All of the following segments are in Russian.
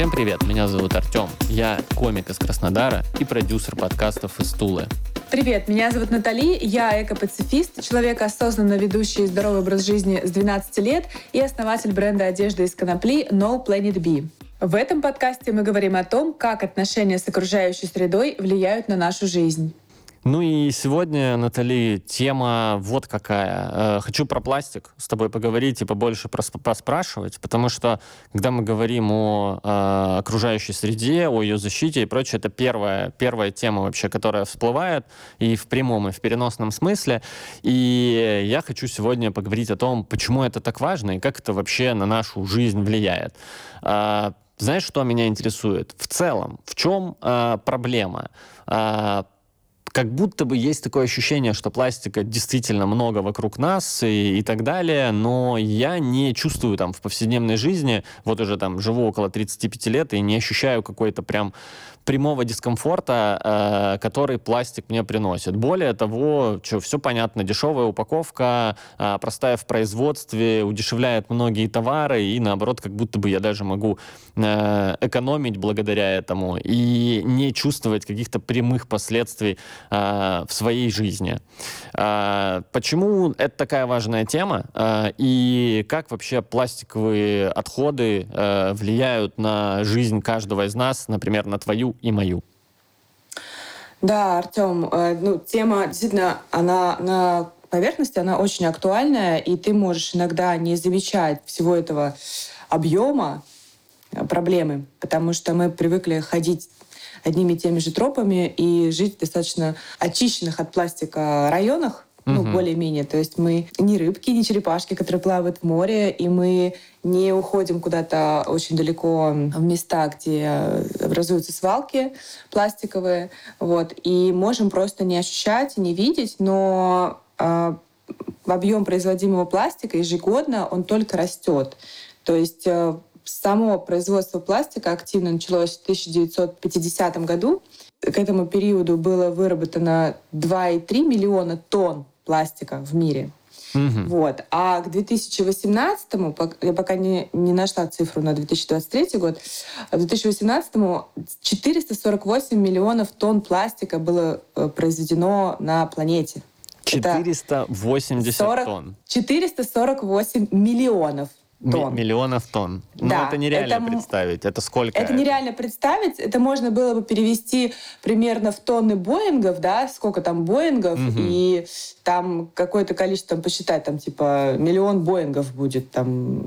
Всем привет, меня зовут Артем. Я комик из Краснодара и продюсер подкастов из Тулы. Привет, меня зовут Натали, я эко-пацифист, человек, осознанно ведущий здоровый образ жизни с 12 лет и основатель бренда одежды из конопли No Planet B. В этом подкасте мы говорим о том, как отношения с окружающей средой влияют на нашу жизнь. Ну и сегодня, Натали, тема вот какая. Э, хочу про пластик с тобой поговорить и побольше поспрашивать, потому что, когда мы говорим о э, окружающей среде, о ее защите и прочее, это первая, первая тема вообще, которая всплывает и в прямом, и в переносном смысле. И я хочу сегодня поговорить о том, почему это так важно и как это вообще на нашу жизнь влияет. Э, знаешь, что меня интересует? В целом, в чем э, проблема? Э, как будто бы есть такое ощущение, что пластика действительно много вокруг нас и, и так далее, но я не чувствую там в повседневной жизни, вот уже там живу около 35 лет и не ощущаю какой-то прям прямого дискомфорта, э, который пластик мне приносит. Более того, что все понятно, дешевая упаковка, э, простая в производстве, удешевляет многие товары, и наоборот, как будто бы я даже могу э, экономить благодаря этому и не чувствовать каких-то прямых последствий э, в своей жизни. Э, почему это такая важная тема? Э, и как вообще пластиковые отходы э, влияют на жизнь каждого из нас, например, на твою и мою. Да, Артем, э, ну, тема действительно, она на поверхности, она очень актуальная, и ты можешь иногда не замечать всего этого объема э, проблемы, потому что мы привыкли ходить одними и теми же тропами и жить в достаточно очищенных от пластика районах, ну, угу. более-менее. То есть мы не рыбки, не черепашки, которые плавают в море, и мы не уходим куда-то очень далеко в места, где образуются свалки пластиковые, вот, и можем просто не ощущать, не видеть, но э, объем производимого пластика ежегодно он только растет. То есть э, само производство пластика активно началось в 1950 году. К этому периоду было выработано 2,3 миллиона тонн пластика в мире. Угу. Вот. А к 2018, я пока не, не нашла цифру на 2023 год, к 2018 448 миллионов тонн пластика было э, произведено на планете. 480 40, тонн. 448 миллионов тонн. Миллионов тонн. Ну, да, это нереально это, представить. Это сколько? Это, это нереально представить. Это можно было бы перевести примерно в тонны Боингов, да, сколько там Боингов, угу. и там какое-то количество, там, посчитать, там, типа, миллион Боингов будет там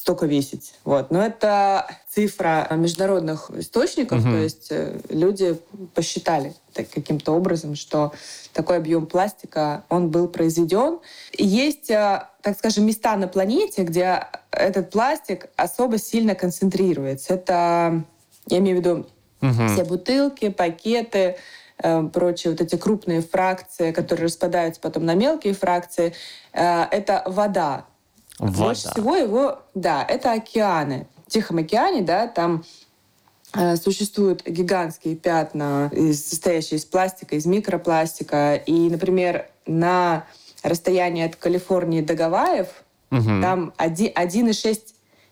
столько весить. Вот. Но это цифра международных источников, угу. то есть э, люди посчитали каким-то образом, что такой объем пластика, он был произведен. есть, э, так скажем, места на планете, где этот пластик особо сильно концентрируется. Это, я имею в виду, угу. все бутылки, пакеты, э, прочие вот эти крупные фракции, которые распадаются потом на мелкие фракции, это вода. Вода. Больше всего его, да, это океаны. В Тихом океане, да, там э, существуют гигантские пятна, состоящие из пластика, из микропластика. И, например, на расстоянии от Калифорнии до Гавайев угу. там 1,6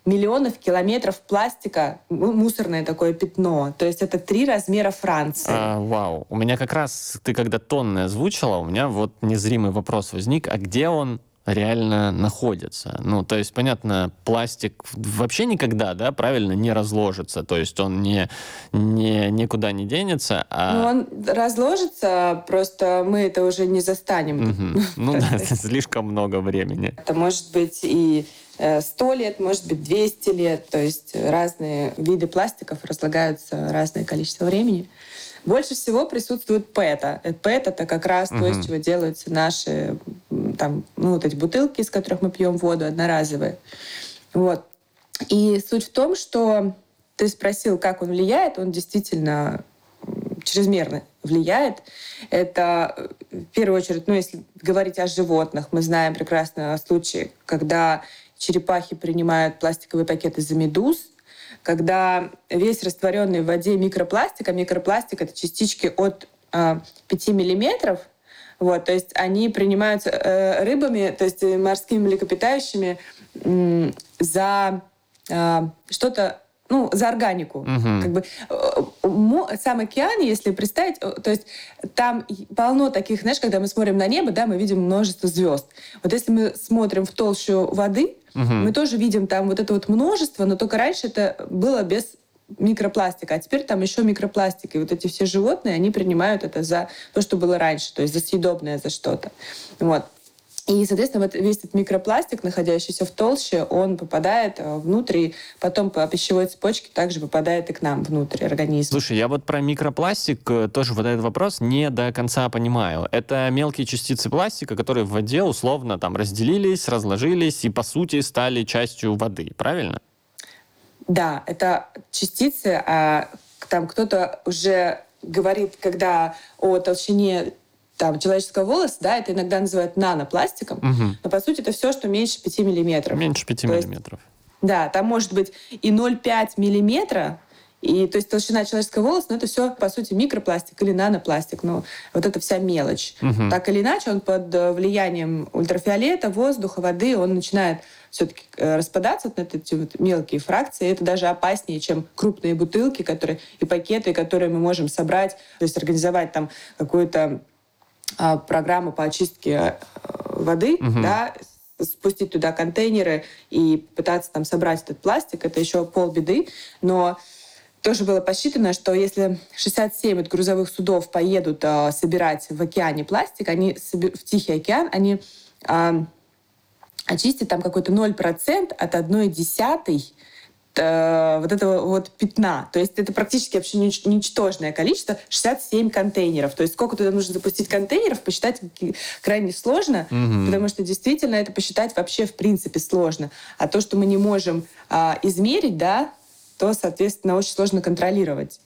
миллионов километров пластика, мусорное такое пятно. То есть это три размера Франции. А, вау. У меня как раз, ты когда тонны озвучила, у меня вот незримый вопрос возник, а где он реально находится. Ну, то есть, понятно, пластик вообще никогда, да, правильно, не разложится. То есть он не, не, никуда не денется. А... Ну, он разложится, просто мы это уже не застанем. Угу. Ну да, слишком много времени. Это может быть и 100 лет, может быть 200 лет. То есть разные виды пластиков разлагаются разное количество времени. Больше всего присутствует ПЭТа. ПЭТ — это как раз угу. то, из чего делаются наши там, ну, вот эти бутылки, из которых мы пьем воду, одноразовые. Вот. И суть в том, что ты спросил, как он влияет, он действительно чрезмерно влияет. Это, в первую очередь, ну, если говорить о животных, мы знаем прекрасно случаи, когда черепахи принимают пластиковые пакеты за медуз, когда весь растворенный в воде микропластик, а микропластик — это частички от э, а, 5 миллиметров, вот, то есть они принимаются э, рыбами, то есть морскими млекопитающими э, за э, что-то ну, за органику. Мгм. Как бы э, сам океан, если представить, э, то есть там полно таких, знаешь, когда мы смотрим на небо, да, мы видим множество звезд. Вот если мы смотрим в толщу воды, Мгм. мы тоже видим там вот это вот множество, но только раньше это было без микропластика, а теперь там еще микропластик. И вот эти все животные, они принимают это за то, что было раньше, то есть за съедобное, за что-то. Вот. И, соответственно, вот весь этот микропластик, находящийся в толще, он попадает э, внутрь, и потом по пищевой цепочке также попадает и к нам внутрь организма. Слушай, я вот про микропластик э, тоже вот этот вопрос не до конца понимаю. Это мелкие частицы пластика, которые в воде условно там разделились, разложились и по сути стали частью воды, правильно? Да, это частицы, а там кто-то уже говорит, когда о толщине там, человеческого волоса, да, это иногда называют нанопластиком, Мгм. но по сути это все, что меньше 5 миллиметров. Меньше 5 То есть миллиметров. Да, там может быть и 0,5 миллиметра, и, то есть толщина человеческого волоса, но это все, по сути, микропластик или нанопластик. Ну, вот это вся мелочь. Мгм. Так или иначе, он под э, влиянием ультрафиолета, воздуха, воды, он начинает все-таки распадаться вот на эти вот мелкие фракции. И это даже опаснее, чем крупные бутылки которые, и пакеты, которые мы можем собрать, то есть организовать там какую-то а, программу по очистке э, воды, Мгм. да, спустить туда контейнеры и пытаться там собрать этот пластик, это еще полбеды. Но тоже было посчитано, что если 67 вот грузовых судов поедут а, собирать в океане пластик, они в Тихий океан, они а, очистят там какой-то 0% от одной десятой э, вот этого вот пятна. То есть это практически вообще нич- ничтожное количество, 67 контейнеров. То есть сколько туда нужно запустить контейнеров, посчитать крайне сложно, Мгм. потому что действительно это посчитать вообще в принципе сложно. А то, что мы не можем а, измерить, да, то, соответственно, очень сложно контролировать.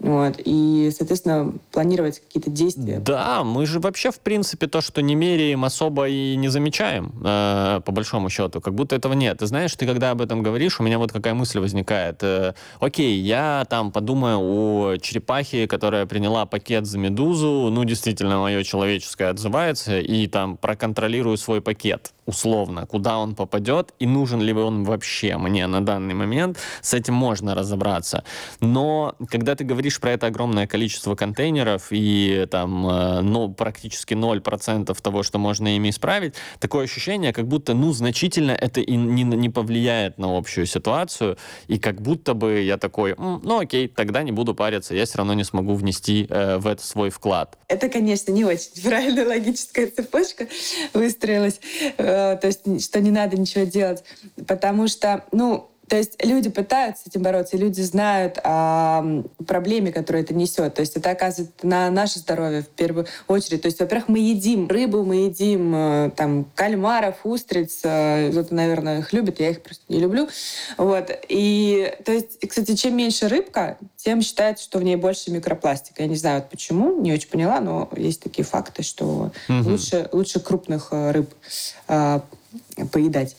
Вот. И, соответственно, планировать какие-то действия. Да, мы же вообще, в принципе, то, что не меряем, особо и не замечаем, э, по большому счету. Как будто этого нет. Ты знаешь, ты когда об этом говоришь, у меня вот какая мысль возникает. Э, окей, я там подумаю о черепахе, которая приняла пакет за медузу. Ну, действительно, мое человеческое отзывается. И там проконтролирую свой пакет, условно, куда он попадет и нужен ли он вообще мне на данный момент. С этим можно разобраться. Но когда ты говоришь про это огромное количество контейнеров и там ну, практически 0% того, что можно ими исправить, такое ощущение, как будто, ну, значительно это и не, не повлияет на общую ситуацию, и как будто бы я такой, «М, ну окей, тогда не буду париться, я все равно не смогу внести э, в это свой вклад. Это, конечно, не очень правильная логическая цепочка выстроилась. Э, То есть, что не надо ничего делать. Потому что, ну, то есть люди пытаются с этим бороться, и люди знают о проблеме, которую это несет. То есть это оказывает на наше здоровье в первую очередь. То есть, во-первых, мы едим рыбу, мы едим э, там кальмаров, устриц. э, Кто-то, наверное, их любит, я их просто не люблю. Вот. И, то есть, кстати, чем меньше рыбка, тем считается, что в ней больше микропластика. Я не знаю, вот почему, не очень поняла, но есть такие факты, что Мгм. лучше, лучше крупных э, рыб э, поедать.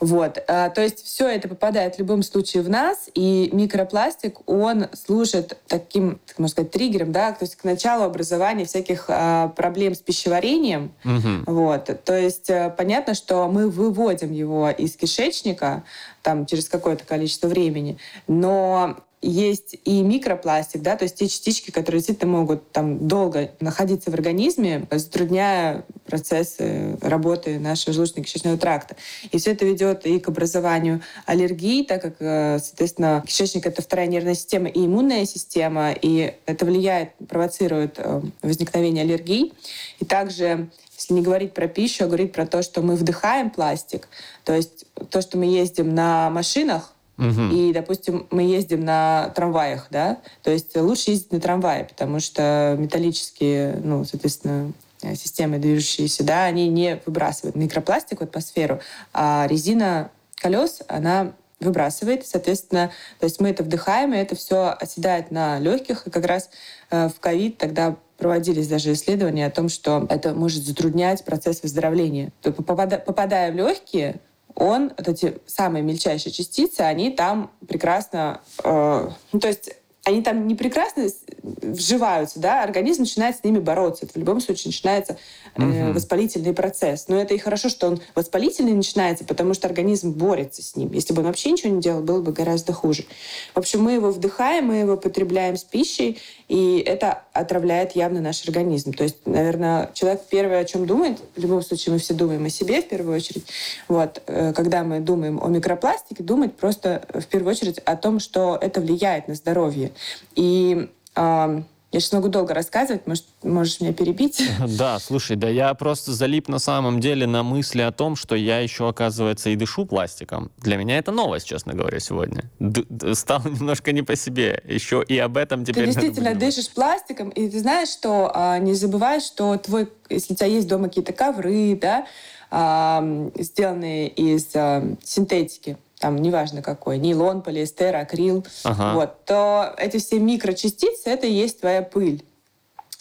Вот. А, То есть все это попадает в любом случае в нас, и микропластик, он служит таким, так можно сказать, триггером, да, то есть к началу образования всяких а, проблем с пищеварением. Мгм. Вот. То есть э, понятно, что мы выводим его из кишечника там, через какое-то количество времени, но есть и микропластик, да, то есть те частички, которые действительно могут там долго находиться в организме, затрудняя процессы работы нашего желудочно-кишечного тракта. И все это ведет и к образованию аллергий, так как, э, соответственно, кишечник — это вторая нервная система и иммунная система, и это влияет, провоцирует э, возникновение аллергий. И также если не говорить про пищу, а говорить про то, что мы вдыхаем пластик, то есть то, что мы ездим на машинах, Мгм. и, допустим, мы ездим на трамваях, да, то есть лучше ездить на трамвае, потому что металлические, ну, соответственно, э, системы движущиеся, да, они не выбрасывают микропластик в атмосферу, а резина колес, она выбрасывает, соответственно, то есть мы это вдыхаем, и это все оседает на легких, и как раз э, в ковид тогда проводились даже исследования о том, что это может затруднять процесс выздоровления. То попадая в легкие, он, вот эти самые мельчайшие частицы, они там прекрасно... э, ну, то есть они там не прекрасно вживаются, да, организм начинает с ними бороться. Это в любом случае начинается э, угу. воспалительный процесс. Но это и хорошо, что он воспалительный начинается, потому что организм борется с ним. Если бы он вообще ничего не делал, было бы гораздо хуже. В общем, мы его вдыхаем, мы его потребляем с пищей, и это отравляет явно наш организм. То есть, наверное, человек первое, о чем думает, в любом случае мы все думаем о себе в первую очередь. Вот, э, когда мы думаем о микропластике, думать просто в первую очередь о том, что это влияет на здоровье. И э, я сейчас могу долго рассказывать, может, можешь меня перебить? Да, слушай, да я просто залип на самом деле на мысли о том, что я еще, оказывается, и дышу пластиком. Для меня это новость, честно говоря, сегодня. Д стало немножко не по себе. Еще и об этом теперь... Ты действительно дышишь пластиком, и ты знаешь, что а, не забывай, что твой, если у тебя есть дома какие-то ковры, да, а, сделанные из а, синтетики, там неважно какой, нейлон, полиэстер, акрил, ага. вот, то эти все микрочастицы, это и есть твоя пыль.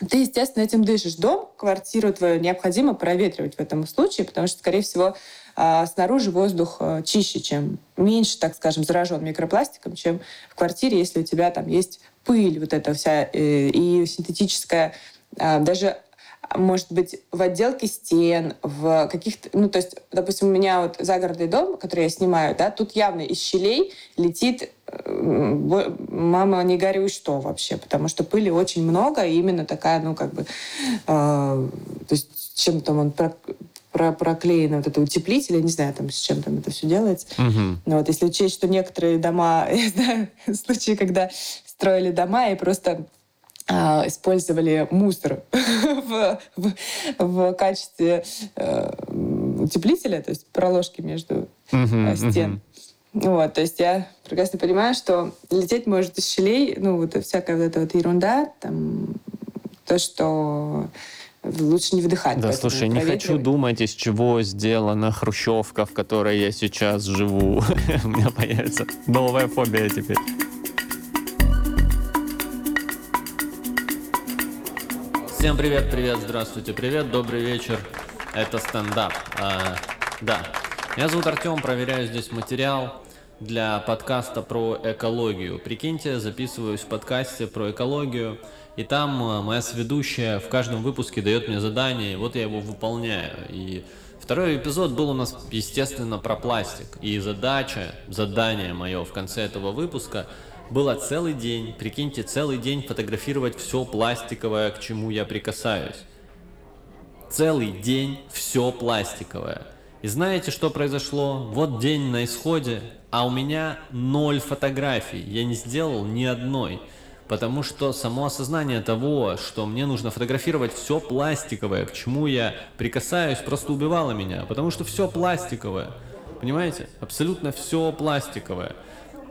Ты, естественно, этим дышишь. Дом, квартиру твою необходимо проветривать в этом случае, потому что, скорее всего, а, снаружи воздух а, чище, чем меньше, так скажем, заражен микропластиком, чем в квартире, если у тебя там есть пыль, вот эта вся э, и синтетическая а, даже может быть, в отделке стен, в каких-то... Ну, то есть, допустим, у меня вот загородный дом, который я снимаю, да, тут явно из щелей летит э, мама, не горюй, что вообще, потому что пыли очень много, и именно такая, ну, как бы, э, то есть чем там он про, про, проклеено вот это утеплитель, я не знаю, там, с чем там это все делается. Угу. Но вот если учесть, что некоторые дома, я знаю случаи, когда строили дома и просто использовали мусор в, в, в качестве э, утеплителя, то есть проложки между э, стен. Вот, то есть я прекрасно понимаю, что лететь может из щелей, ну, вот всякая вот эта вот ерунда, там, то, что лучше не вдыхать. Да, слушай, не хочу думать, из чего сделана хрущевка, в которой я сейчас живу. У меня появится новая фобия теперь. Всем привет, привет, здравствуйте, привет, добрый вечер. Это стендап. А, да, меня зовут Артем, проверяю здесь материал для подкаста про экологию. Прикиньте, записываюсь в подкасте про экологию, и там а, моя сведущая в каждом выпуске дает мне задание, и вот я его выполняю. И второй эпизод был у нас, естественно, про пластик. И задача, задание мое в конце этого выпуска – было целый день, прикиньте, целый день фотографировать все пластиковое, к чему я прикасаюсь. Целый день все пластиковое. И знаете, что произошло? Вот день на исходе, а у меня ноль фотографий. Я не сделал ни одной. Потому что само осознание того, что мне нужно фотографировать все пластиковое, к чему я прикасаюсь, просто убивало меня. Потому что все пластиковое. Понимаете? Абсолютно все пластиковое.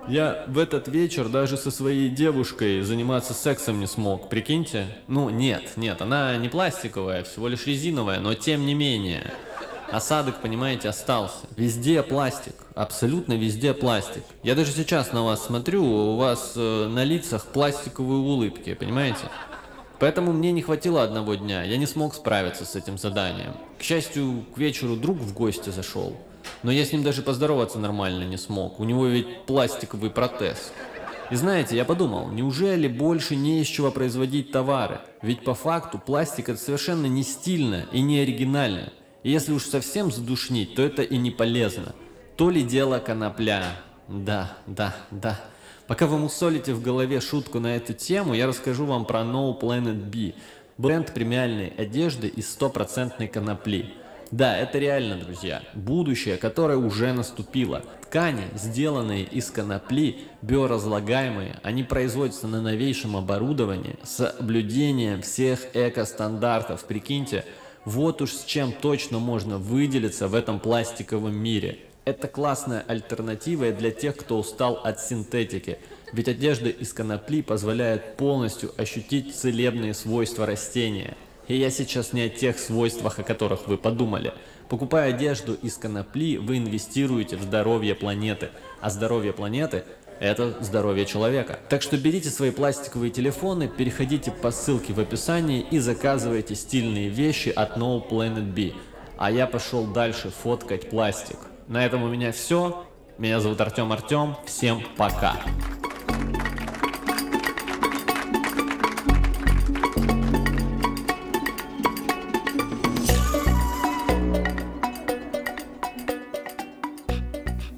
Я в этот вечер даже со своей девушкой заниматься сексом не смог, прикиньте? Ну, нет, нет, она не пластиковая, всего лишь резиновая, но тем не менее. Осадок, понимаете, остался. Везде пластик, абсолютно везде пластик. Я даже сейчас на вас смотрю, у вас э, на лицах пластиковые улыбки, понимаете? Поэтому мне не хватило одного дня, я не смог справиться с этим заданием. К счастью, к вечеру друг в гости зашел. Но я с ним даже поздороваться нормально не смог. У него ведь пластиковый протез. И знаете, я подумал, неужели больше не из чего производить товары? Ведь по факту пластик это совершенно не стильно и не оригинально. И если уж совсем задушнить, то это и не полезно. То ли дело конопля. Да, да, да. Пока вы мусолите в голове шутку на эту тему, я расскажу вам про No Planet B. Бренд премиальной одежды из стопроцентной конопли. Да, это реально, друзья. Будущее, которое уже наступило. Ткани, сделанные из конопли, биоразлагаемые, они производятся на новейшем оборудовании с соблюдением всех эко-стандартов. Прикиньте, вот уж с чем точно можно выделиться в этом пластиковом мире. Это классная альтернатива для тех, кто устал от синтетики. Ведь одежда из конопли позволяет полностью ощутить целебные свойства растения – и я сейчас не о тех свойствах, о которых вы подумали. Покупая одежду из конопли, вы инвестируете в здоровье планеты. А здоровье планеты – это здоровье человека. Так что берите свои пластиковые телефоны, переходите по ссылке в описании и заказывайте стильные вещи от No Planet B. А я пошел дальше фоткать пластик. На этом у меня все. Меня зовут Артем Артем. Всем пока.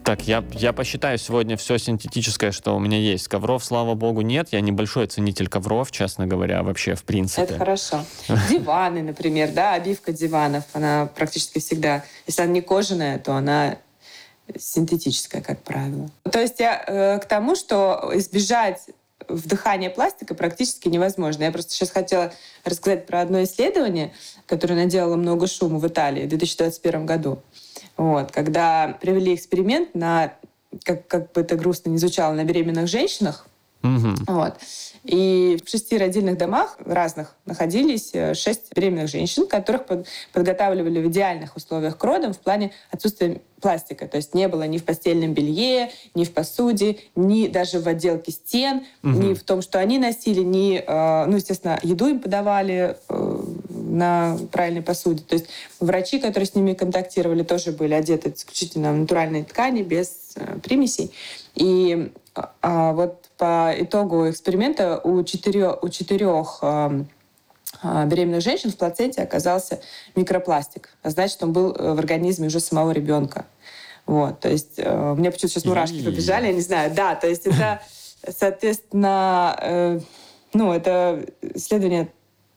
Так, я, я посчитаю сегодня все синтетическое, что у меня есть. Ковров, слава богу, нет. Я небольшой ценитель ковров, честно говоря, вообще, в принципе. Это хорошо. Диваны, например, да, обивка диванов, она практически всегда, если она не кожаная, то она синтетическая, как правило. То есть я э, к тому, что избежать вдыхания пластика практически невозможно. Я просто сейчас хотела рассказать про одно исследование, которое наделало много шума в Италии в 2021 году. Вот, когда провели эксперимент на, как, как бы это грустно не звучало, на беременных женщинах. Мгм. Вот. И в шести родильных домах разных находились э, шесть беременных женщин, которых под- подготавливали в идеальных условиях к родам в плане отсутствия пластика. То есть не было ни в постельном белье, ни в посуде, ни даже в отделке стен, Мгм. ни в том, что они носили, ни, э, ну, естественно, еду им подавали э, на правильной посуде. То есть врачи, которые с ними контактировали, тоже были одеты исключительно в натуральной ткани, без э, примесей. И а, вот по итогу эксперимента у четырех, у четырех эм, а, беременных женщин в плаценте оказался микропластик. А значит, он был э, в организме уже самого ребенка. Вот, то есть э, у меня почему-то сейчас мурашки побежали, я не знаю. Да, то есть это, соответственно, э, ну, это исследование,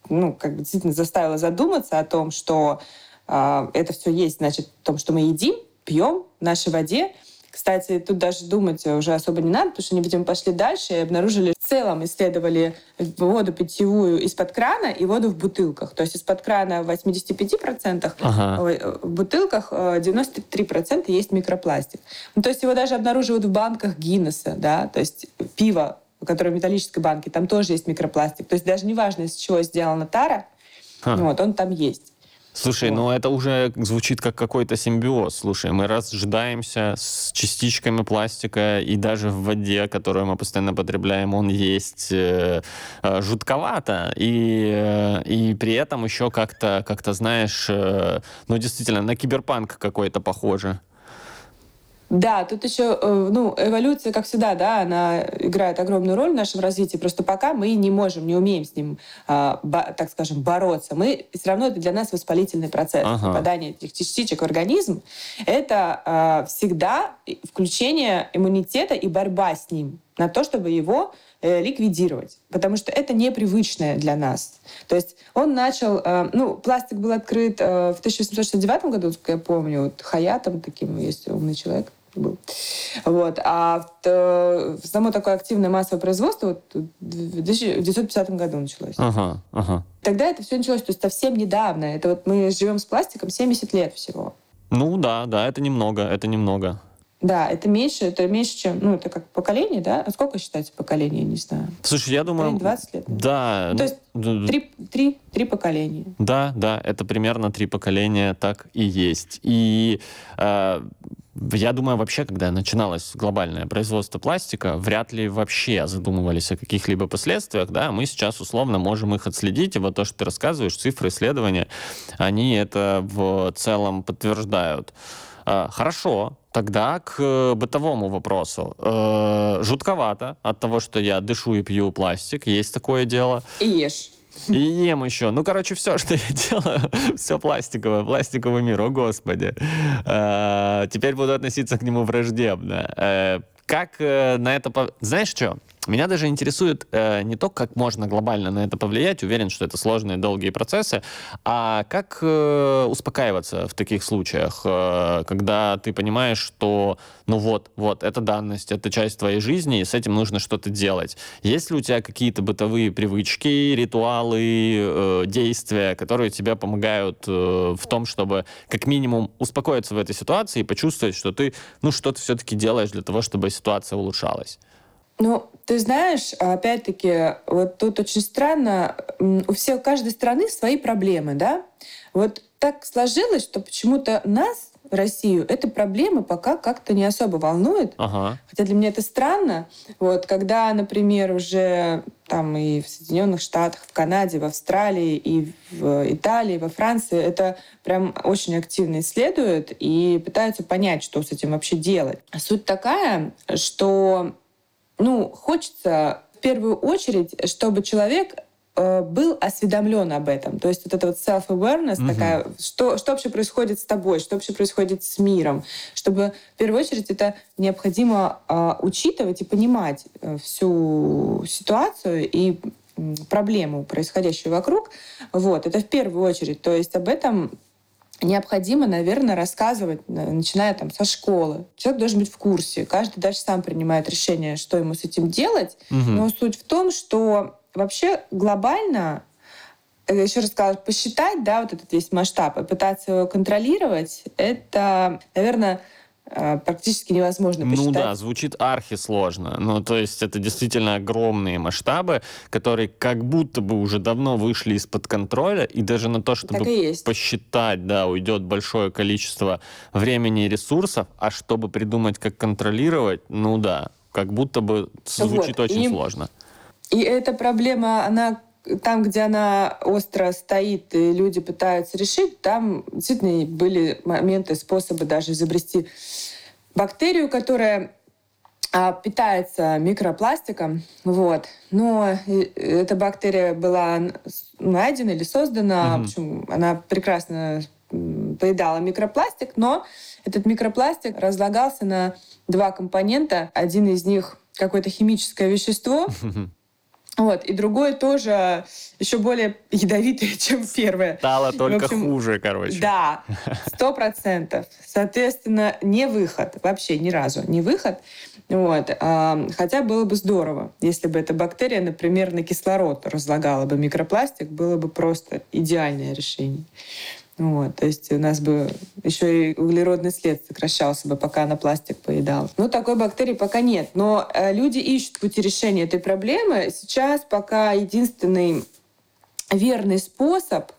ну, как бы действительно заставило задуматься о том, что а, это все есть, значит, в том, что мы едим, пьем в нашей воде. Кстати, тут даже думать уже особо не надо, потому что они, видимо, пошли дальше и обнаружили, в целом исследовали воду питьевую из-под крана и воду в бутылках. То есть из-под крана в 85%, Ага. Ой, э, в бутылках э, 93% есть микропластик. Ну, то есть его даже обнаруживают в банках Гиннесса, да, то есть пиво, которое в металлической банке, там тоже есть микропластик. То есть даже неважно, из чего сделана тара, Ха. вот, он там есть. Слушай, Вот. ну это уже звучит как какой-то симбиоз. Слушай, мы разжидаемся с частичками пластика, и даже в воде, которую мы постоянно потребляем, он есть э, э, жутковато. И, э, и при этом еще как-то, как-то знаешь, э, ну действительно, на киберпанк какой-то похоже. Да, тут еще, э, ну, эволюция, как всегда, да, она играет огромную роль в нашем развитии. Просто пока мы не можем, не умеем с ним, а, так скажем, бороться. Мы все равно это для нас воспалительный процесс. Ага. Попадание этих частичек в организм это а, всегда включение иммунитета и борьба с ним на то, чтобы его э, ликвидировать, потому что это непривычное для нас. То есть он начал, э, ну, пластик был открыт в 1869 году, как я помню, вот Хаятом таким есть умный человек был. Вот. А в- э, само такое активное массовое производство вот в 1950 году началось. Ага, ага. Тогда это все началось, то есть совсем недавно. Это вот мы живем с пластиком 70 лет всего. Ну да, да, это немного, это немного. Да, это меньше, это меньше, чем, ну, это как поколение, да? А сколько считается поколение, не знаю. Слушай, я думаю... Поколение 20 лет. Да. Ну, то есть Три, три, три поколения. Да, да, это примерно три поколения так и есть. И э, я думаю, вообще, когда начиналось глобальное производство пластика, вряд ли вообще задумывались о каких-либо последствиях, да, мы сейчас условно можем их отследить, и вот то, что ты рассказываешь, цифры исследования, они это в целом подтверждают. Э, Хорошо, тогда к бытовому вопросу. Э, Жутковато от того, что я дышу и пью пластик, есть такое дело. И ешь. И ем еще. Ну, короче, все, что я делаю, все пластиковое, пластиковый мир, о господи. Э, Теперь буду относиться к нему враждебно. Э, Как э, на это... Знаешь что? Меня даже интересует э, не то, как можно глобально на это повлиять, уверен, что это сложные долгие процессы, а как э, успокаиваться в таких случаях, э, когда ты понимаешь, что ну вот, вот, это данность, это часть твоей жизни, и с этим нужно что-то делать. Есть ли у тебя какие-то бытовые привычки, ритуалы, э, действия, которые тебе помогают э, в том, чтобы как минимум успокоиться в этой ситуации и почувствовать, что ты, ну, что-то все-таки делаешь для того, чтобы ситуация улучшалась? Ну, ты знаешь, опять-таки, вот тут очень странно, у всех, у каждой страны свои проблемы, да? Вот так сложилось, что почему-то нас, Россию, эта проблема пока как-то не особо волнует. Ага. Хотя для меня это странно. Вот, когда, например, уже там и в Соединенных Штатах, в Канаде, в Австралии, и в Италии, во Франции это прям очень активно исследуют и пытаются понять, что с этим вообще делать. Суть такая, что ну, хочется в первую очередь, чтобы человек э, был осведомлен об этом. То есть вот это вот self-awareness угу. такая, что, что вообще происходит с тобой, что вообще происходит с миром. Чтобы в первую очередь это необходимо э, учитывать и понимать э, всю ситуацию и проблему, происходящую вокруг. Вот, это в первую очередь. То есть об этом необходимо, наверное, рассказывать, начиная там со школы. Человек должен быть в курсе. Каждый даже сам принимает решение, что ему с этим делать. Угу. Но суть в том, что вообще глобально э, еще раз сказала, посчитать, да, вот этот весь масштаб и пытаться его контролировать, это, наверное, практически невозможно посчитать. Ну да, звучит архи сложно. Ну, то есть это действительно огромные масштабы, которые как будто бы уже давно вышли из-под контроля, и даже на то, чтобы посчитать, да, уйдет большое количество времени и ресурсов, а чтобы придумать, как контролировать, ну да, как будто бы звучит вот. очень и, сложно. И эта проблема, она там, где она остро стоит, и люди пытаются решить, там действительно были моменты, способы даже изобрести бактерию, которая а, питается микропластиком, вот. Но эта бактерия была найдена или создана, mm-hmm. в общем, она прекрасно поедала микропластик, но этот микропластик разлагался на два компонента. Один из них какое-то химическое вещество, Вот. И другое тоже еще более ядовитое, чем первое. Стало только общем, хуже, короче. Да, сто процентов. Соответственно, не выход. Вообще ни разу не выход. Вот. Хотя было бы здорово, если бы эта бактерия, например, на кислород разлагала бы микропластик, было бы просто идеальное решение. Вот, то есть у нас бы еще и углеродный след сокращался бы, пока она пластик поедала. Ну, такой бактерии пока нет. Но э, люди ищут пути решения этой проблемы. Сейчас пока единственный верный способ,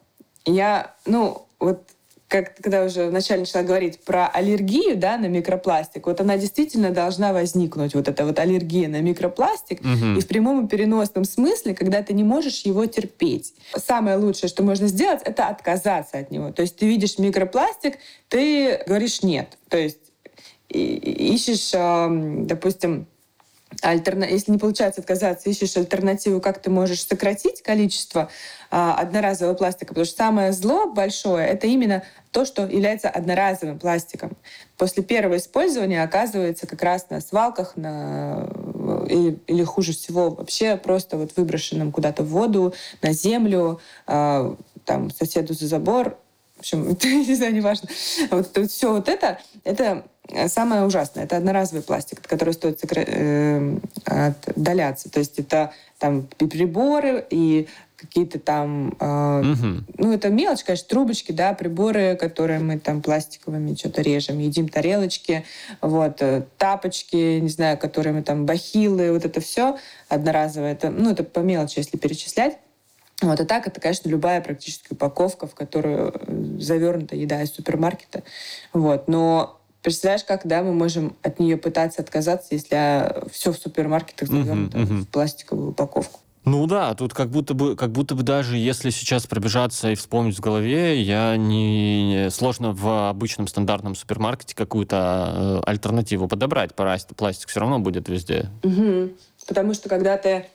я, ну, вот как когда уже вначале начала говорить про аллергию да, на микропластик, вот она действительно должна возникнуть, вот эта вот аллергия на микропластик, угу. и в прямом и переносном смысле, когда ты не можешь его терпеть. Самое лучшее, что можно сделать, это отказаться от него. То есть ты видишь микропластик, ты говоришь нет. То есть ищешь, допустим, альтерна... если не получается отказаться, ищешь альтернативу, как ты можешь сократить количество а, одноразового пластика, потому что самое зло большое — это именно то, что является одноразовым пластиком. После первого использования оказывается как раз на свалках, на... или, или хуже всего вообще просто вот выброшенным куда-то в воду, на землю, а, там соседу за забор, в общем, не знаю, неважно. Вот, вот все вот это, это самое ужасное. Это одноразовый пластик, от которого стоит э, отдаляться. То есть это там и приборы, и какие-то там, э, угу. ну это мелочь, конечно, трубочки, да, приборы, которые мы там пластиковыми что-то режем, едим тарелочки, вот э, тапочки, не знаю, которые мы там бахилы, вот это все одноразовое, это, ну это по мелочи, если перечислять. Вот, а так это, конечно, любая практически упаковка, в которую э, завернута еда из супермаркета. Вот. Но представляешь, как да, мы можем от нее пытаться отказаться, если а, все в супермаркетах завернуто uh-huh, uh-huh. в пластиковую упаковку. Ну да, тут как будто бы, как будто бы даже если сейчас пробежаться и вспомнить в голове, я не сложно в обычном стандартном супермаркете какую-то э, альтернативу подобрать. Пластик все равно будет везде. Угу. Потому что когда ты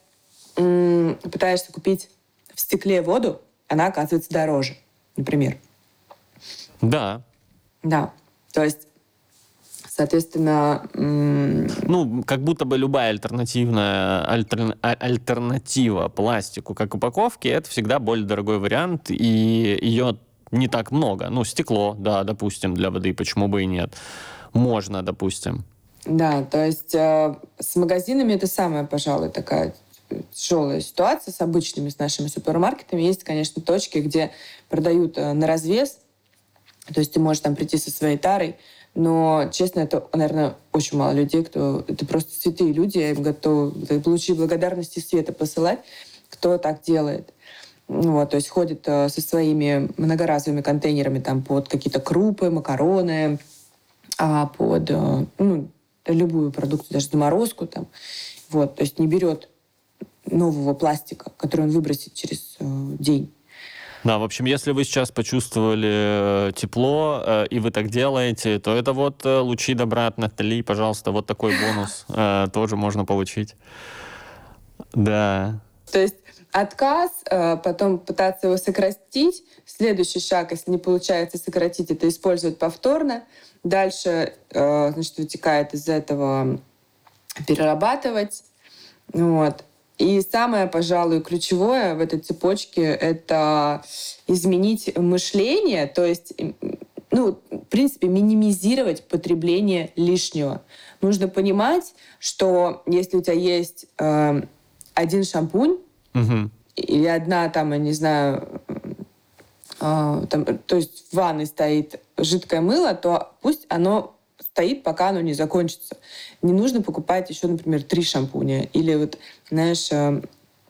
м- пытаешься купить в стекле воду, она оказывается дороже, например. Да. Да. То есть Соответственно... Ну, как будто бы любая альтернативная альтер, а, альтернатива пластику как упаковке, это всегда более дорогой вариант, и ее не так много. Ну, стекло, да, допустим, для воды, почему бы и нет. Можно, допустим. Да, то есть э, с магазинами это самая, пожалуй, такая тяжелая ситуация с обычными, с нашими супермаркетами. Есть, конечно, точки, где продают э, на развес. То есть ты можешь там прийти со своей тарой, но, честно, это, наверное, очень мало людей, кто... Это просто святые люди, я им готова лучи благодарности света посылать, кто так делает. Вот, то есть ходит э, со своими многоразовыми контейнерами там под какие-то крупы, макароны, а под э, ну, любую продукцию, даже заморозку там. Вот, то есть не берет нового пластика, который он выбросит через э, день. Да, в общем, если вы сейчас почувствовали э, тепло, э, и вы так делаете, то это вот э, лучи добра от Натали, пожалуйста, вот такой бонус тоже можно получить. Да. То есть отказ, потом пытаться его сократить. Следующий шаг, если не получается сократить, это использовать повторно. Дальше, значит, вытекает из этого перерабатывать. Вот. И самое, пожалуй, ключевое в этой цепочке — это изменить мышление, то есть, ну, в принципе, минимизировать потребление лишнего. Нужно понимать, что если у тебя есть э, один шампунь угу. или одна там, я не знаю, э, там, то есть в ванной стоит жидкое мыло, то пусть оно стоит, пока оно не закончится. Не нужно покупать еще, например, три шампуня. Или вот, знаешь, э,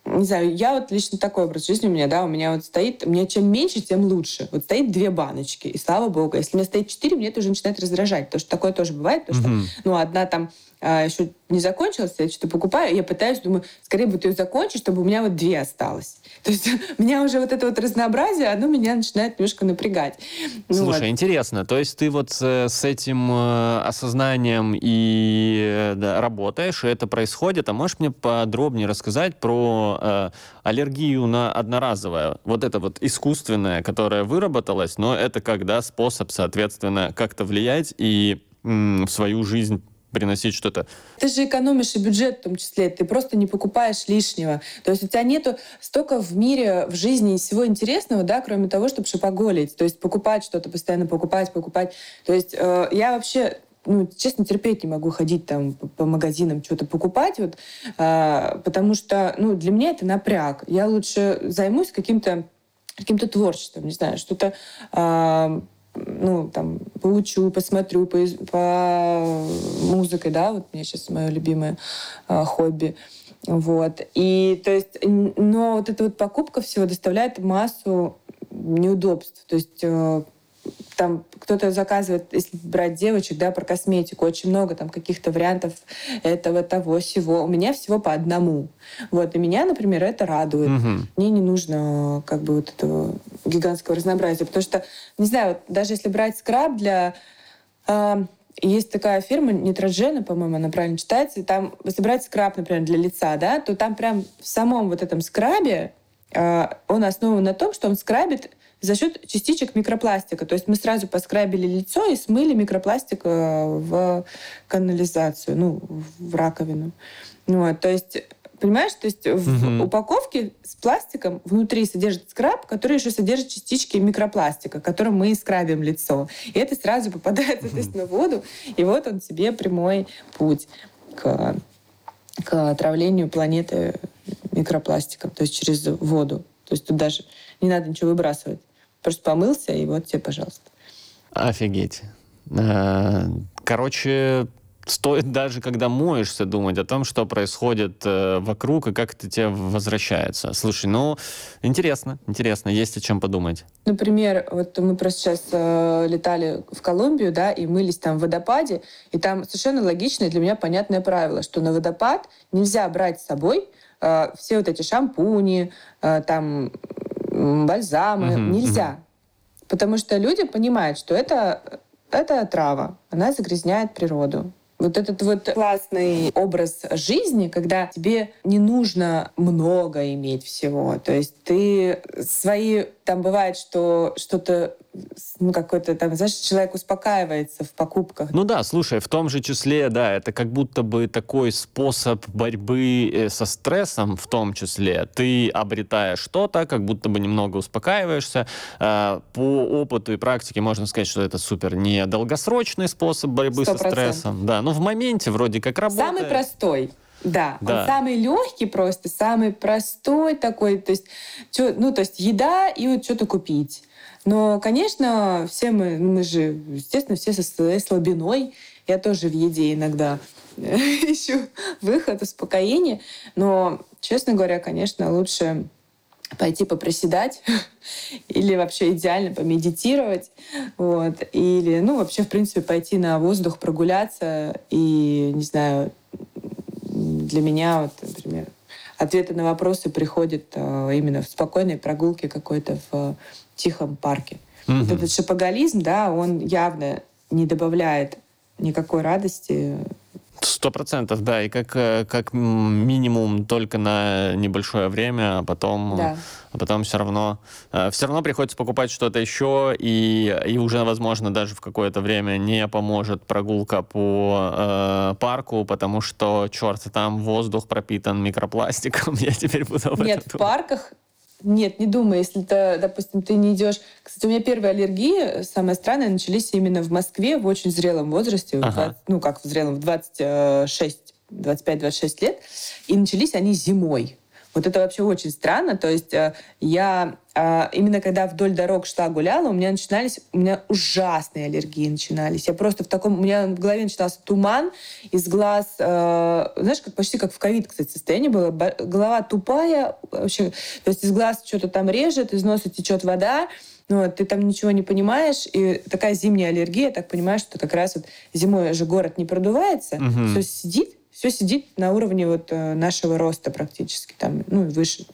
не знаю, я вот лично такой образ жизни у меня, да, у меня вот стоит, мне чем меньше, тем лучше. Вот стоит две баночки, и слава богу. Если у меня стоит четыре, мне это уже начинает раздражать, потому что такое тоже бывает, потому mm-hmm. что, ну, одна там а, еще не закончилась, я что-то покупаю, я пытаюсь, думаю, скорее бы ты ее закончить, чтобы у меня вот две осталось. То есть у меня уже вот это вот разнообразие, оно меня начинает немножко напрягать. Ну Слушай, вот. интересно, то есть ты вот э, с этим э, осознанием и э, да, работаешь, и это происходит, а можешь мне подробнее рассказать про э, аллергию на одноразовое, вот это вот искусственное, которое выработалось, но это когда способ, соответственно, как-то влиять и в свою жизнь приносить что-то. Ты же экономишь и бюджет в том числе, ты просто не покупаешь лишнего. То есть у тебя нету столько в мире, в жизни всего интересного, да, кроме того, чтобы шопоголить. То есть покупать что-то, постоянно покупать, покупать. То есть э, я вообще ну, честно, терпеть не могу ходить там по, магазинам, что-то покупать, вот, э, потому что, ну, для меня это напряг. Я лучше займусь каким-то каким-то творчеством, не знаю, что-то э, ну, там, поучу, посмотрю по, по музыке, да, вот мне сейчас мое любимое э, хобби. Вот. И, то есть, но вот эта вот покупка всего доставляет массу неудобств. То есть э, там кто-то заказывает, если брать девочек, да, про косметику, очень много там каких-то вариантов этого, того, всего. У меня всего по одному. Вот, и меня, например, это радует. Угу. Мне не нужно как бы вот этого гигантского разнообразия, потому что, не знаю, вот, даже если брать скраб для... Э, есть такая фирма Нитроджена, по-моему, она правильно читается, и там, если брать скраб, например, для лица, да, то там прям в самом вот этом скрабе э, он основан на том, что он скрабит за счет частичек микропластика. То есть мы сразу поскрабили лицо и смыли микропластик э, в канализацию, ну, в раковину. Вот, то есть Понимаешь, то есть угу. в упаковке с пластиком внутри содержит скраб, который еще содержит частички микропластика, которым мы скрабим лицо. И это сразу попадает, соответственно, в воду, и вот он тебе прямой путь к, к отравлению планеты микропластиком, то есть через воду. То есть тут даже не надо ничего выбрасывать. Просто помылся, и вот тебе, пожалуйста. Офигеть. Э, короче, стоит даже, когда моешься, думать о том, что происходит э, вокруг и как это тебе возвращается. Слушай, ну, интересно, интересно, есть о чем подумать. Например, вот мы просто сейчас э, летали в Колумбию, да, и мылись там в водопаде, и там совершенно логичное для меня понятное правило, что на водопад нельзя брать с собой э, все вот эти шампуни, э, там бальзамы. Угу, Нельзя. Угу. Потому что люди понимают, что это, это трава. Она загрязняет природу. Вот этот вот классный образ жизни, когда тебе не нужно много иметь всего. То есть ты свои... Там бывает, что что-то ну, какой-то там, знаешь, человек успокаивается в покупках. Ну да, слушай, в том же числе, да, это как будто бы такой способ борьбы э, со стрессом в том числе. Ты обретаешь что-то, как будто бы немного успокаиваешься. А, по опыту и практике можно сказать, что это супер не долгосрочный способ борьбы 100%. со стрессом. Да, но в моменте вроде как работает. Самый простой. Да, да, он самый легкий просто, самый простой такой, то есть, чё, ну, то есть еда и вот что-то купить. Но, конечно, все мы, ну, мы же, естественно, все со слабиной. Я тоже в еде иногда ищу выход, успокоение. Но, честно говоря, конечно, лучше пойти попроседать или вообще идеально помедитировать, вот, или, ну, вообще, в принципе, пойти на воздух, прогуляться, и, не знаю, для меня, вот, например, ответы на вопросы приходят э, именно в спокойной прогулке какой-то в тихом парке. Угу. Вот этот шапоголизм, да, он явно не добавляет никакой радости Сто процентов, да, и как, э, как минимум только на небольшое время, а потом, да. а потом все равно, э, все равно приходится покупать что-то еще, и, и уже, возможно, даже в какое-то время не поможет прогулка по э, парку, потому что, черт, там воздух пропитан микропластиком, я теперь буду об Нет, в парках нет, не думай, если ты, допустим, ты не идешь... Кстати, у меня первые аллергии, самые странные, начались именно в Москве в очень зрелом возрасте, ага. 20, ну как в зрелом, в 26, 25-26 лет, и начались они зимой. Вот это вообще очень странно. То есть э, я э, именно когда вдоль дорог шла, гуляла, у меня начинались, у меня ужасные аллергии начинались. Я просто в таком, у меня в голове начинался туман, из глаз, э, знаешь, как почти как в ковид, кстати, состояние было. Голова тупая, вообще, то есть из глаз что-то там режет, из носа течет вода, ну, ты там ничего не понимаешь, и такая зимняя аллергия, я так понимаю, что как раз вот зимой же город не продувается, угу. все сидит, все сидит на уровне вот э, нашего роста практически, там, ну, выше.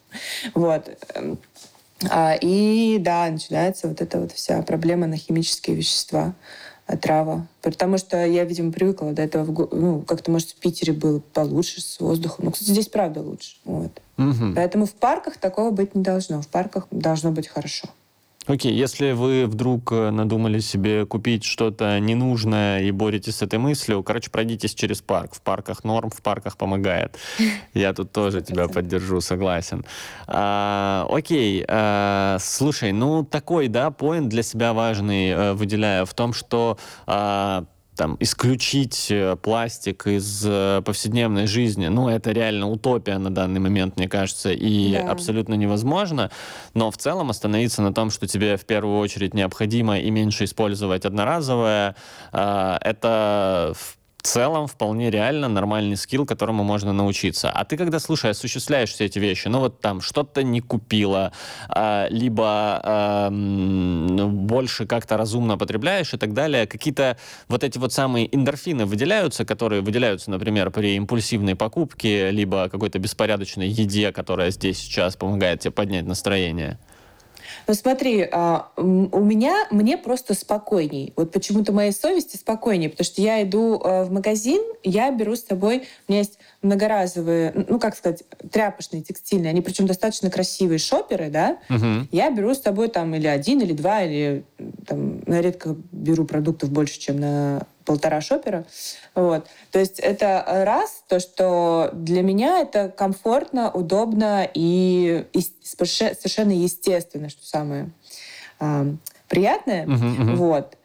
Вот. А, и да, начинается вот эта вот вся проблема на химические вещества, трава. Потому что я, видимо, привыкла до этого. В, ну, как-то, может, в Питере было получше с воздухом. Ну, кстати, здесь правда лучше. Вот. Угу. Поэтому в парках такого быть не должно. В парках должно быть хорошо. Окей, okay, если вы вдруг э, надумали себе купить что-то ненужное и боретесь с этой мыслью, короче, пройдитесь через парк. В парках норм, в парках помогает. Я тут тоже тебя поддержу, согласен. А, окей, а, слушай, ну такой, да, поинт для себя важный а, выделяю в том, что а, там, исключить э, пластик из э, повседневной жизни, ну, это реально утопия на данный момент, мне кажется, и да. абсолютно невозможно. Но в целом остановиться на том, что тебе в первую очередь необходимо и меньше использовать одноразовое, э, это в целом вполне реально нормальный скилл, которому можно научиться. А ты, когда, слушай, осуществляешь все эти вещи, ну вот там что-то не купила, а, либо а, больше как-то разумно потребляешь и так далее, какие-то вот эти вот самые эндорфины выделяются, которые выделяются, например, при импульсивной покупке, либо какой-то беспорядочной еде, которая здесь сейчас помогает тебе поднять настроение? Ну смотри, а, у меня, мне просто спокойней. Вот почему-то моей совести спокойней, потому что я иду а, в магазин, я беру с собой, у меня есть многоразовые, ну как сказать, тряпочные, текстильные, они причем достаточно красивые шоперы, да, угу. я беру с собой там или один, или два, или там, я редко беру продуктов больше, чем на полтора шопера. Вот. То есть это раз, то, что для меня это комфортно, удобно и, и совершенно естественно, что самое э, приятное. Uh-huh, uh-huh. Вот.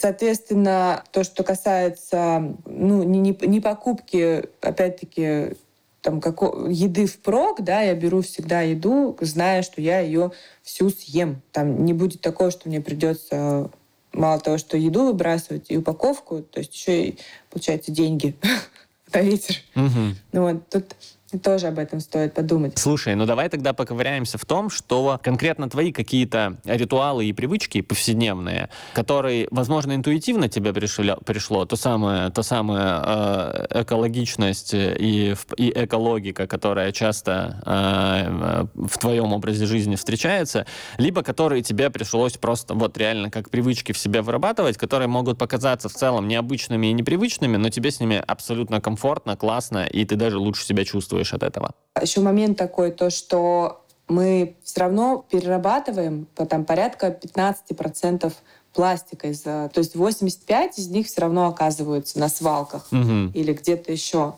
Соответственно, то, что касается ну, не, не, покупки, опять-таки, там, како, еды впрок, да, я беру всегда еду, зная, что я ее всю съем. Там не будет такого, что мне придется мало того, что еду выбрасывать и упаковку, то есть еще и, получается, деньги на ветер. Угу. Ну вот, тут тоже об этом стоит подумать. Слушай, ну давай тогда поковыряемся в том, что конкретно твои какие-то ритуалы и привычки повседневные, которые, возможно, интуитивно тебе пришло, пришло то самое, то самое э, экологичность и, и экологика, которая часто э, в твоем образе жизни встречается, либо которые тебе пришлось просто вот реально как привычки в себе вырабатывать, которые могут показаться в целом необычными и непривычными, но тебе с ними абсолютно комфортно, классно, и ты даже лучше себя чувствуешь чувствуешь от этого? Еще момент такой, то, что мы все равно перерабатываем там, порядка 15% пластика. Из, то есть 85 из них все равно оказываются на свалках угу. или где-то еще.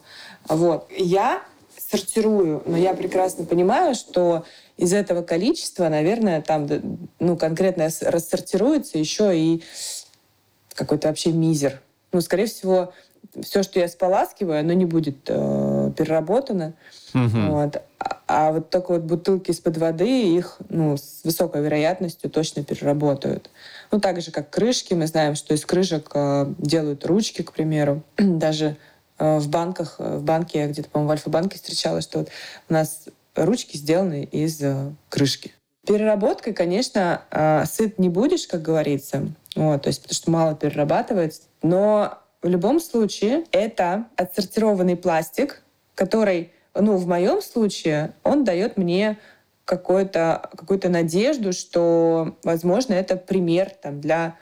Вот. Я сортирую, но я прекрасно понимаю, что из этого количества, наверное, там ну, конкретно рассортируется еще и какой-то вообще мизер. Ну, скорее всего, все, что я споласкиваю, оно не будет э, переработано. Угу. Вот. А, а вот только вот бутылки из-под воды, их ну, с высокой вероятностью точно переработают. Ну, так же, как крышки. Мы знаем, что из крышек э, делают ручки, к примеру. Даже э, в банках, э, в банке, я где-то, по-моему, в Альфа-банке встречала, что вот у нас ручки сделаны из э, крышки. Переработкой, конечно, э, сыт не будешь, как говорится, вот, то есть потому что мало перерабатывается, но в любом случае, это отсортированный пластик, который, ну, в моем случае, он дает мне какую-то какую надежду, что, возможно, это пример там, для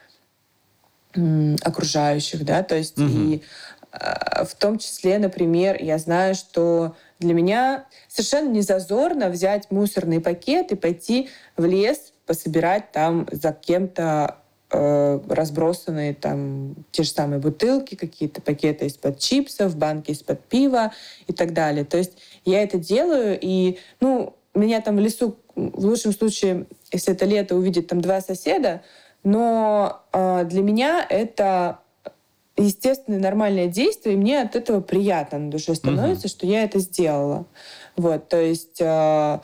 окружающих, да, то есть угу. и э, в том числе, например, я знаю, что для меня совершенно не зазорно взять мусорный пакет и пойти в лес, пособирать там за кем-то э, разбросанные там те же самые бутылки, какие-то пакеты из-под чипсов, банки из-под пива и так далее. То есть я это делаю, и, ну, меня там в лесу, в лучшем случае, если это лето, увидит там два соседа, но э, для меня это естественное нормальное действие, и мне от этого приятно на душе становится, угу. что я это сделала. Вот, то есть, э,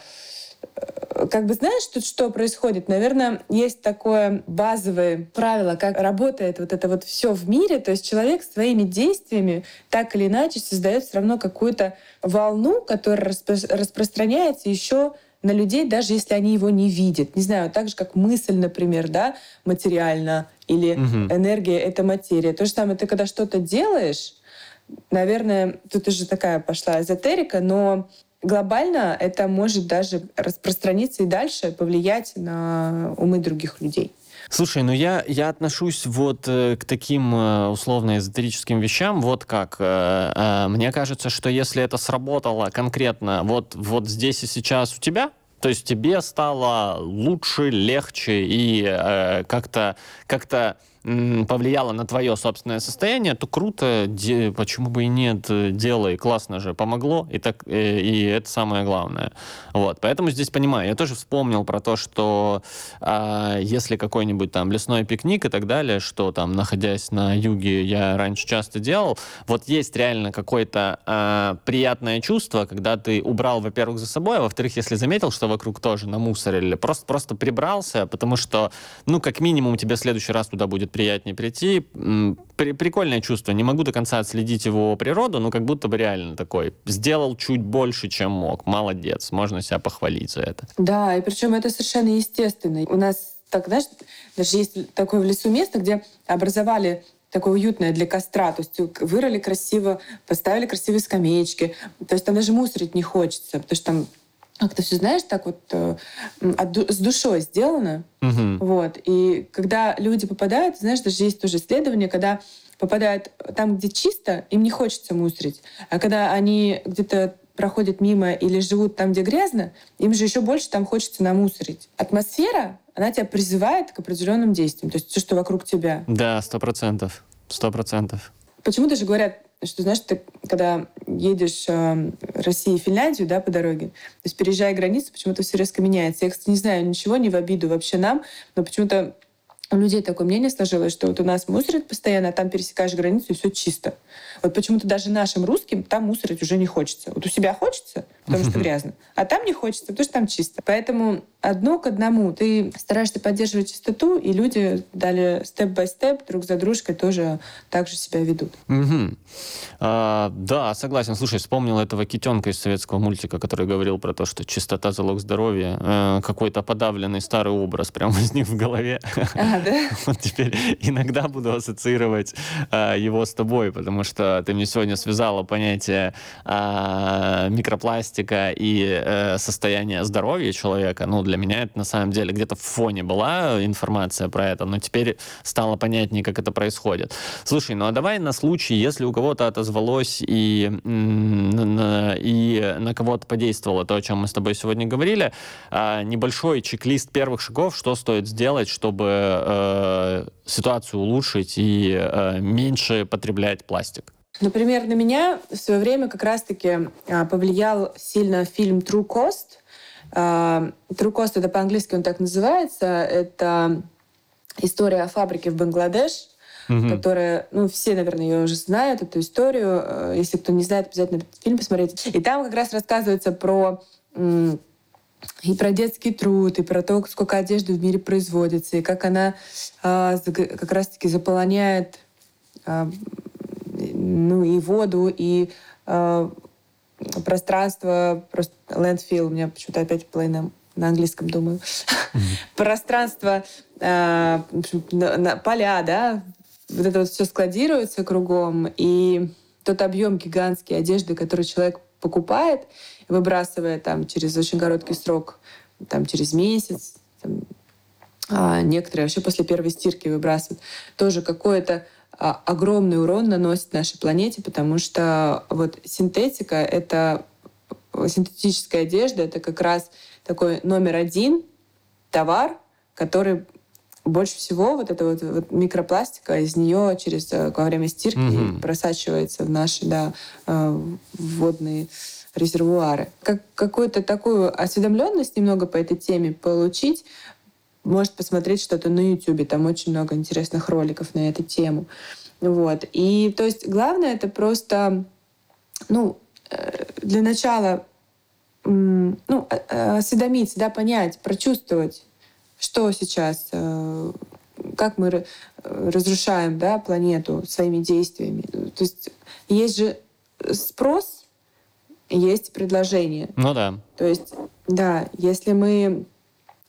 как бы знаешь, тут что происходит? Наверное, есть такое базовое правило, как работает вот это вот все в мире. То есть человек своими действиями так или иначе создает все равно какую-то волну, которая распро- распространяется еще на людей, даже если они его не видят. Не знаю, так же, как мысль, например, да, материально, или угу. энергия — это материя. То же самое, ты когда что-то делаешь, наверное, тут уже такая пошла эзотерика, но глобально это может даже распространиться и дальше повлиять на умы других людей. Слушай, ну я, я отношусь вот э, к таким э, условно эзотерическим вещам, вот как. Э, мне кажется, что если это сработало конкретно вот, вот здесь и сейчас у тебя, то есть тебе стало лучше, легче и как-то как-то повлияло на твое собственное состояние, то круто, почему бы и нет, делай, классно же, помогло, и, так, э, и это самое главное. Вот, поэтому здесь понимаю, я тоже вспомнил про то, что а, если какой-нибудь там лесной пикник и так далее, что там, находясь на юге, я раньше часто делал, вот есть реально какое-то а, приятное чувство, когда ты убрал, во-первых, за собой, а во-вторых, если заметил, что вокруг тоже намусорили, просто, просто прибрался, потому что, ну, как минимум, тебе в следующий раз туда будет приятнее прийти. При, прикольное чувство. Не могу до конца отследить его природу, но как будто бы реально такой. Сделал чуть больше, чем мог. Молодец. Можно себя похвалить за это. Да, и причем это совершенно естественно. У нас так, знаешь, даже есть такое в лесу место, где образовали такое уютное для костра. То есть вырыли красиво, поставили красивые скамеечки. То есть там даже мусорить не хочется, потому что там как-то все, знаешь, так вот э, с душой сделано. Угу. Вот. И когда люди попадают, знаешь, даже есть тоже исследования, когда попадают там, где чисто, им не хочется мусорить. А когда они где-то проходят мимо или живут там, где грязно, им же еще больше там хочется намусорить. Атмосфера, она тебя призывает к определенным действиям. То есть все, что вокруг тебя. Да, сто процентов. Сто процентов. Почему даже говорят, что, знаешь, ты когда едешь э, России и Финляндию, да, по дороге, то есть переезжая границу, почему-то все резко меняется. Я, кстати, не знаю ничего, не в обиду вообще нам, но почему-то у людей такое мнение сложилось, что вот у нас мусорят постоянно, а там пересекаешь границу, и все чисто. Вот почему-то даже нашим русским там мусорить уже не хочется. Вот у себя хочется, потому что грязно, а там не хочется, потому что там чисто. Поэтому одно к одному. Ты стараешься поддерживать чистоту, и люди далее степ-бай-степ друг за дружкой тоже так же себя ведут. Угу. А, да, согласен. Слушай, вспомнил этого китенка из советского мультика, который говорил про то, что чистота залог здоровья. Э, какой-то подавленный старый образ прям возник в голове. А, да? Вот теперь иногда буду ассоциировать э, его с тобой, потому что ты мне сегодня связала понятие э, микропластика и э, состояние здоровья человека. Ну, для меня это на самом деле где-то в фоне была информация про это, но теперь стало понятнее, как это происходит. Слушай, ну а давай на случай, если у кого-то отозвалось и, и на кого-то подействовало то, о чем мы с тобой сегодня говорили, а, небольшой чек-лист первых шагов, что стоит сделать, чтобы э, ситуацию улучшить и э, меньше потреблять пластик. Например, на меня в свое время как раз-таки а, повлиял сильно фильм True Cost. А, True Cost это по-английски он так называется. Это история о фабрике в Бангладеш, угу. которая, ну, все, наверное, ее уже знают, эту историю. Э, если кто не знает, обязательно этот фильм посмотреть. И там как раз рассказывается про и про детский труд, и про то, сколько одежды в мире производится, и как она э, как раз-таки заполоняет э, ну, и воду, и э, пространство, просто landfill, у меня почему-то опять половина на английском думаю, mm-hmm. пространство, э, на, на, поля, да, вот это вот все складируется кругом, и тот объем гигантский одежды, который человек покупает, выбрасывая там через очень короткий срок, там через месяц, там, а некоторые вообще после первой стирки выбрасывают, тоже какое-то огромный урон наносит нашей планете, потому что вот синтетика — это синтетическая одежда, это как раз такой номер один товар, который больше всего вот эта вот, вот микропластика из нее через э, во время стирки mm-hmm. просачивается в наши да, э, водные резервуары. Как, какую-то такую осведомленность немного по этой теме получить, может посмотреть что-то на YouTube. Там очень много интересных роликов на эту тему. Вот. И то есть главное это просто, ну, э, для начала, ну, осведомиться, да, понять, прочувствовать, что сейчас, э, как мы разрушаем да, планету своими действиями. То есть есть же спрос, есть предложение. Ну да. То есть, да, если мы,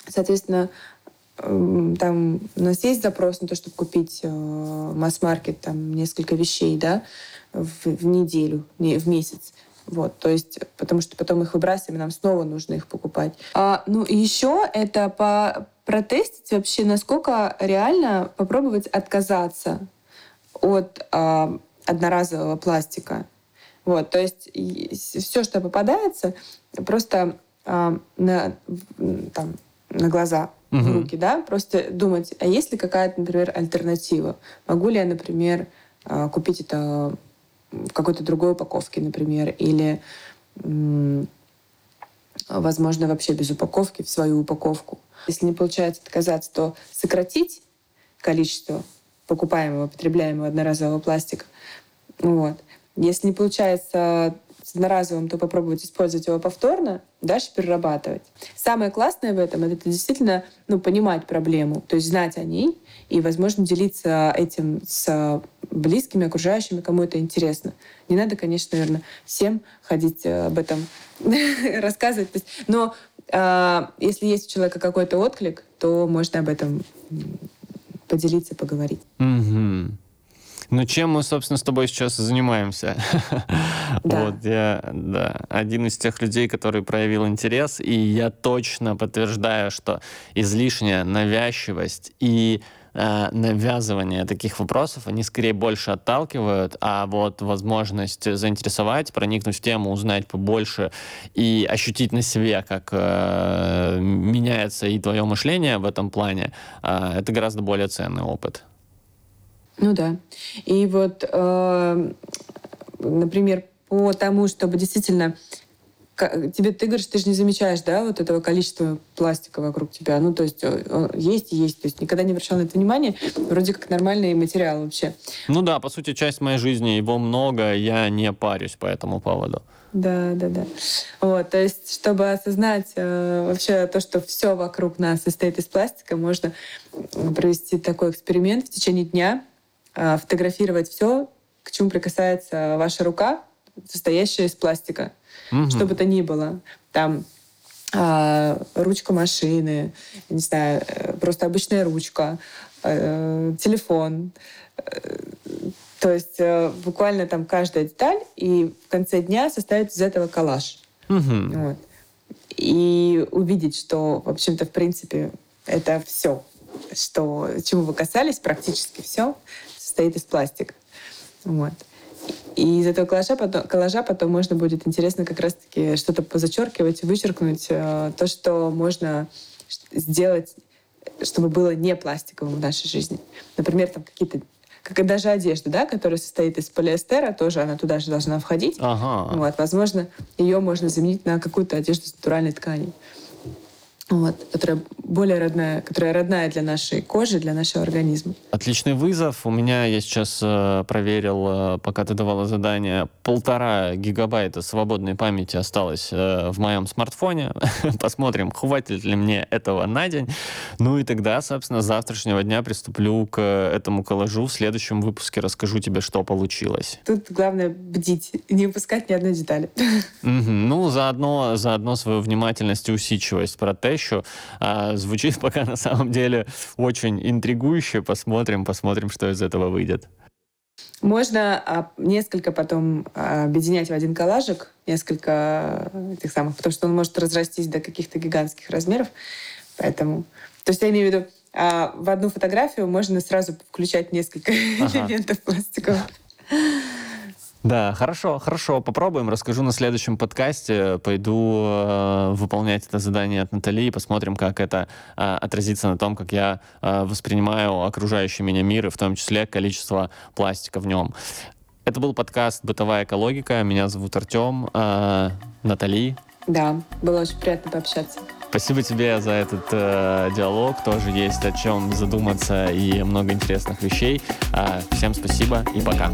соответственно, там у нас есть запрос на то, чтобы купить э, масс-маркет, там несколько вещей, да, в, в неделю, не, в месяц. Вот, то есть, потому что потом их выбрасываем, нам снова нужно их покупать. А, ну, и еще это по, протестить вообще, насколько реально попробовать отказаться от а, одноразового пластика. Вот, то есть все, что попадается, просто э, на, там, на глаза, угу. в руки, да, просто думать, а есть ли какая-то, например, альтернатива? Могу ли я, например, э, купить это в какой-то другой упаковке, например, или, возможно, вообще без упаковки в свою упаковку. Если не получается отказаться, то сократить количество покупаемого, потребляемого одноразового пластика. Вот. Если не получается с одноразовым, то попробовать использовать его повторно, дальше перерабатывать. Самое классное в этом — это действительно ну, понимать проблему, то есть знать о ней и, возможно, делиться этим с близкими, окружающими, кому это интересно. Не надо, конечно, наверное, всем ходить э, об этом рассказывать. Но э, если есть у человека какой-то отклик, то можно об этом поделиться, поговорить. Ну, чем мы, собственно, с тобой сейчас занимаемся? Да. Вот, я, да, один из тех людей, который проявил интерес, и я точно подтверждаю, что излишняя навязчивость и э, навязывание таких вопросов, они скорее больше отталкивают, а вот возможность заинтересовать, проникнуть в тему, узнать побольше и ощутить на себе, как э, меняется и твое мышление в этом плане, э, это гораздо более ценный опыт. Ну да. И вот, э, например, по тому, чтобы действительно тебе ты говоришь, ты же не замечаешь, да, вот этого количества пластика вокруг тебя. Ну, то есть есть и есть. То есть никогда не обращал на это внимание. Вроде как нормальный материал вообще. Ну да, по сути, часть моей жизни, его много, я не парюсь по этому поводу. Да, да, да. Вот, то есть, чтобы осознать э, вообще то, что все вокруг нас состоит из пластика, можно провести такой эксперимент в течение дня, фотографировать все, к чему прикасается ваша рука, состоящая из пластика, угу. что бы то ни было. Там э, ручка машины, не знаю, э, просто обычная ручка, э, телефон. Э, то есть э, буквально там каждая деталь, и в конце дня составить из этого коллаж. Угу. Вот. И увидеть, что, в общем-то, в принципе, это все, что, чему вы касались, практически все, состоит из пластика. Вот. И из этого коллажа потом, коллажа потом можно будет интересно как раз-таки что-то позачеркивать, вычеркнуть э, то, что можно сделать, чтобы было не пластиковым в нашей жизни. Например, там какие-то как и даже одежда, да, которая состоит из полиэстера, тоже она туда же должна входить. Ага. Вот, возможно, ее можно заменить на какую-то одежду с натуральной ткани вот, которая более родная, которая родная для нашей кожи, для нашего организма. Отличный вызов. У меня, я сейчас э, проверил, э, пока ты давала задание, полтора гигабайта свободной памяти осталось э, в моем смартфоне. Посмотрим, хватит ли мне этого на день. Ну и тогда, собственно, с завтрашнего дня приступлю к этому коллажу. В следующем выпуске расскажу тебе, что получилось. Тут главное бдить, не упускать ни одной детали. Ну, заодно, заодно свою внимательность и усидчивость протест еще. А, звучит пока на самом деле очень интригующе. Посмотрим, посмотрим, что из этого выйдет. Можно а, несколько потом а, объединять в один коллажик, несколько этих самых, потому что он может разрастись до каких-то гигантских размеров. Поэтому, то есть я имею в виду, а в одну фотографию можно сразу включать несколько ага. элементов пластиковых. Да, хорошо, хорошо, попробуем. Расскажу на следующем подкасте. Пойду э, выполнять это задание от Натали и посмотрим, как это э, отразится на том, как я э, воспринимаю окружающий меня мир и в том числе количество пластика в нем. Это был подкаст «Бытовая экологика». Меня зовут Артем. Э, Натали. Да, было очень приятно пообщаться. Спасибо тебе за этот э, диалог. Тоже есть о чем задуматься и много интересных вещей. Э, всем спасибо и пока.